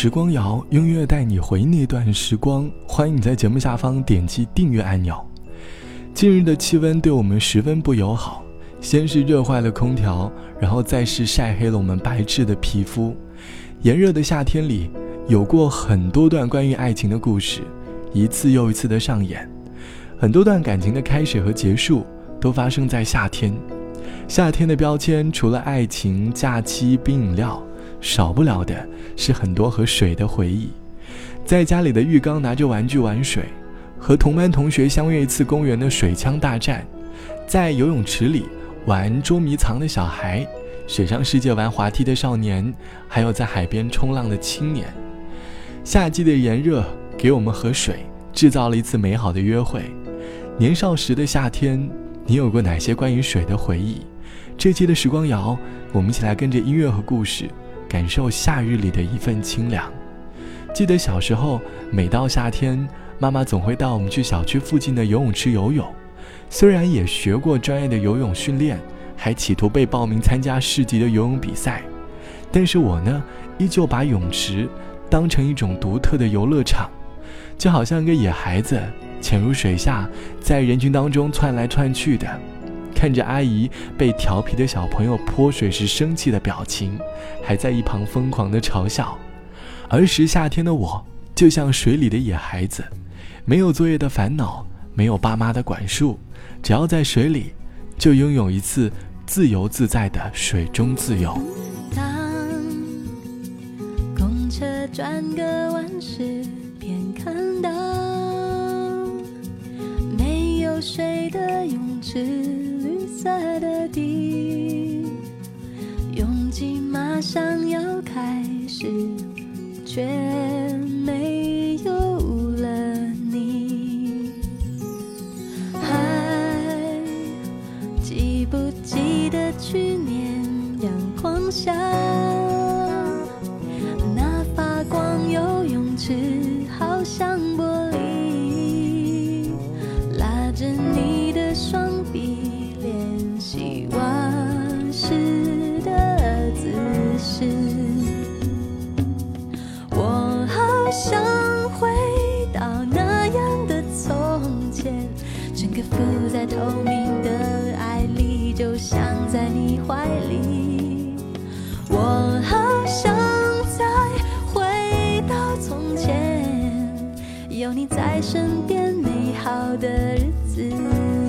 时光谣，音乐带你回那段时光。欢迎你在节目下方点击订阅按钮。近日的气温对我们十分不友好，先是热坏了空调，然后再是晒黑了我们白炽的皮肤。炎热的夏天里，有过很多段关于爱情的故事，一次又一次的上演。很多段感情的开始和结束，都发生在夏天。夏天的标签，除了爱情、假期、冰饮料。少不了的是很多和水的回忆，在家里的浴缸拿着玩具玩水，和同班同学相约一次公园的水枪大战，在游泳池里玩捉迷藏的小孩，水上世界玩滑梯的少年，还有在海边冲浪的青年。夏季的炎热给我们和水制造了一次美好的约会。年少时的夏天，你有过哪些关于水的回忆？这期的时光谣，我们一起来跟着音乐和故事。感受夏日里的一份清凉。记得小时候，每到夏天，妈妈总会带我们去小区附近的游泳池游泳。虽然也学过专业的游泳训练，还企图被报名参加市级的游泳比赛，但是我呢，依旧把泳池当成一种独特的游乐场，就好像一个野孩子潜入水下，在人群当中窜来窜去的。看着阿姨被调皮的小朋友泼水时生气的表情，还在一旁疯狂的嘲笑。儿时夏天的我，就像水里的野孩子，没有作业的烦恼，没有爸妈的管束，只要在水里，就拥有一次自由自在的水中自由。当公车转个弯时，便看到没有水的泳池。色的地，拥挤马上要开始，却没有了你。还记不记得去年阳光下，那发光游泳池浮在透明的爱里，就像在你怀里。我好想再回到从前，有你在身边，美好的日子。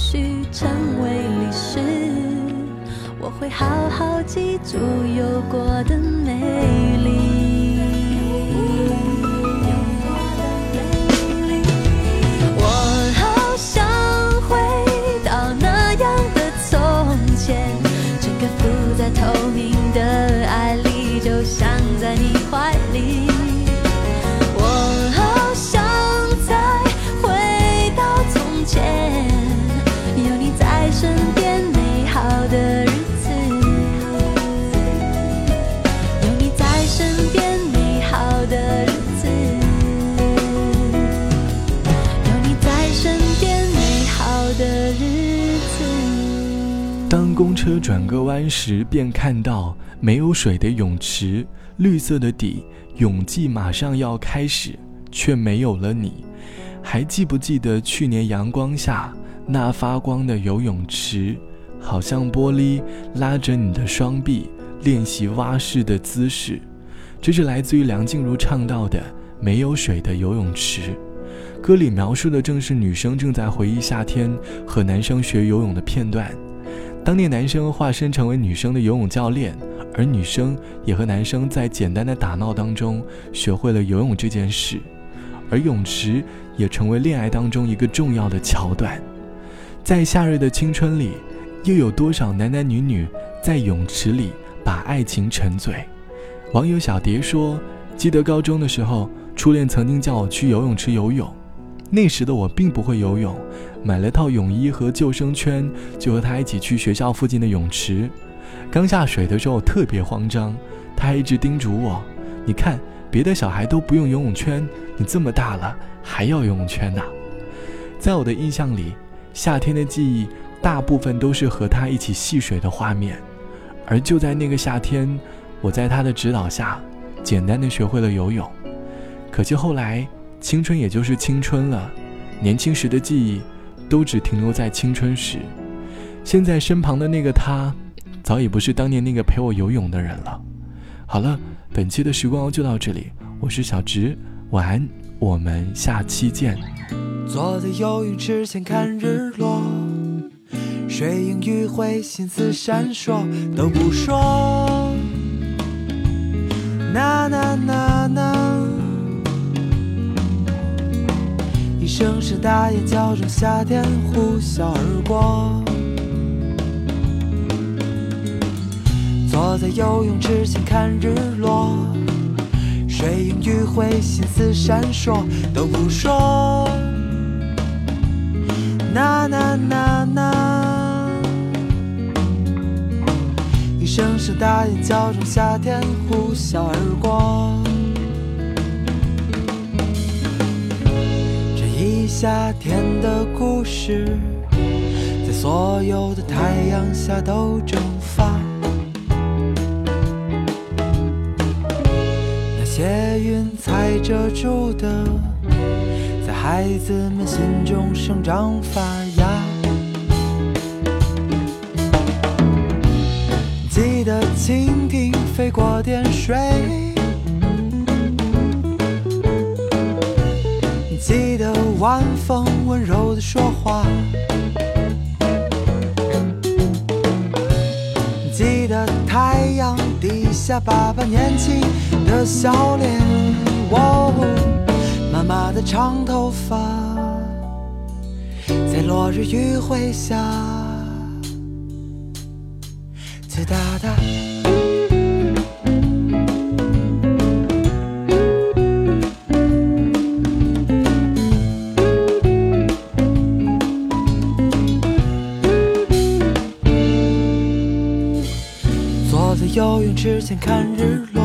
需成为历史，我会好好记住有过的美丽。我好想回到那样的从前，整个浮在透明的爱里就。想在你当公车转个弯时，便看到没有水的泳池，绿色的底，泳季马上要开始，却没有了你。还记不记得去年阳光下那发光的游泳池，好像玻璃拉着你的双臂，练习蛙式的姿势。这是来自于梁静茹唱到的《没有水的游泳池》，歌里描述的正是女生正在回忆夏天和男生学游泳的片段。当年男生化身成为女生的游泳教练，而女生也和男生在简单的打闹当中学会了游泳这件事，而泳池也成为恋爱当中一个重要的桥段。在夏日的青春里，又有多少男男女女在泳池里把爱情沉醉？网友小蝶说：“记得高中的时候，初恋曾经叫我去游泳池游泳。那时的我并不会游泳，买了套泳衣和救生圈，就和他一起去学校附近的泳池。刚下水的时候特别慌张，他还一直叮嘱我：‘你看，别的小孩都不用游泳圈，你这么大了还要游泳圈呐、在我的印象里，夏天的记忆大部分都是和他一起戏水的画面，而就在那个夏天，我在他的指导下，简单的学会了游泳。可惜后来。青春也就是青春了，年轻时的记忆都只停留在青春时。现在身旁的那个他，早已不是当年那个陪我游泳的人了。好了，本期的时光就到这里，我是小直，晚安，我们下期见。坐在游泳池前看日落，水映余晖，心思闪烁，都不说。那那那那。声声大雁叫着，夏天呼啸而过。坐在游泳池前看日落，水映余晖，心思闪烁，都不说。那那那那。一声声大雁叫着，夏天呼啸而过。夏天的故事，在所有的太阳下都蒸发。那些云彩遮住的，在孩子们心中生长发芽。记得蜻蜓飞过点水。晚风温柔的说话，记得太阳底下爸爸年轻的笑脸，哦，妈妈的长头发，在落日余晖下，哒哒哒。之前看日落，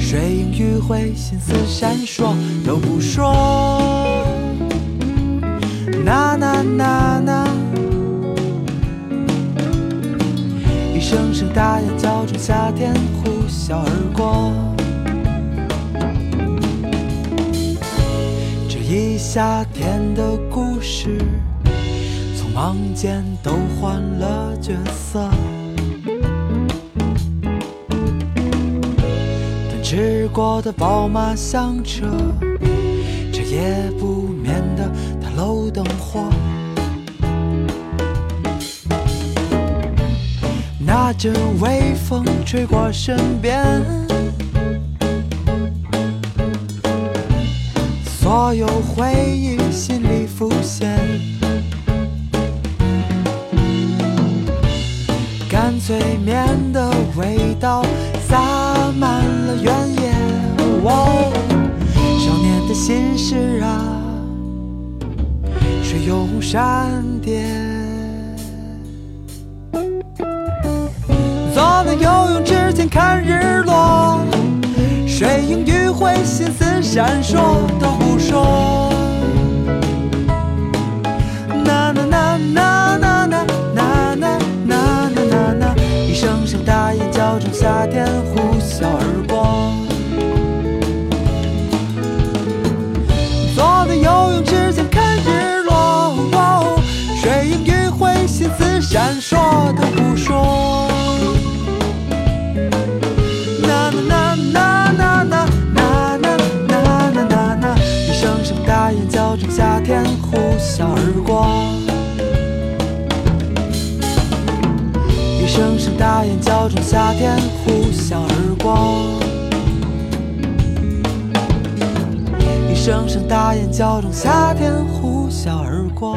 水影余晖，心思闪烁，都不说。呐呐呐呐，一声声大雁叫着，夏天呼啸而过。这一夏天的故事，匆忙间都换了角色。驶过的宝马香车，彻夜不眠的它漏灯火。那阵微风吹过身边，所有回忆心里浮现。干脆面的味道洒。满原野。哦，少年的心事啊，水涌闪电。坐在游泳池前看日落，水映余晖，心思闪烁，呼啸而过。一声声大雁叫中夏天呼啸而过。一声声大雁叫中夏天呼啸而过。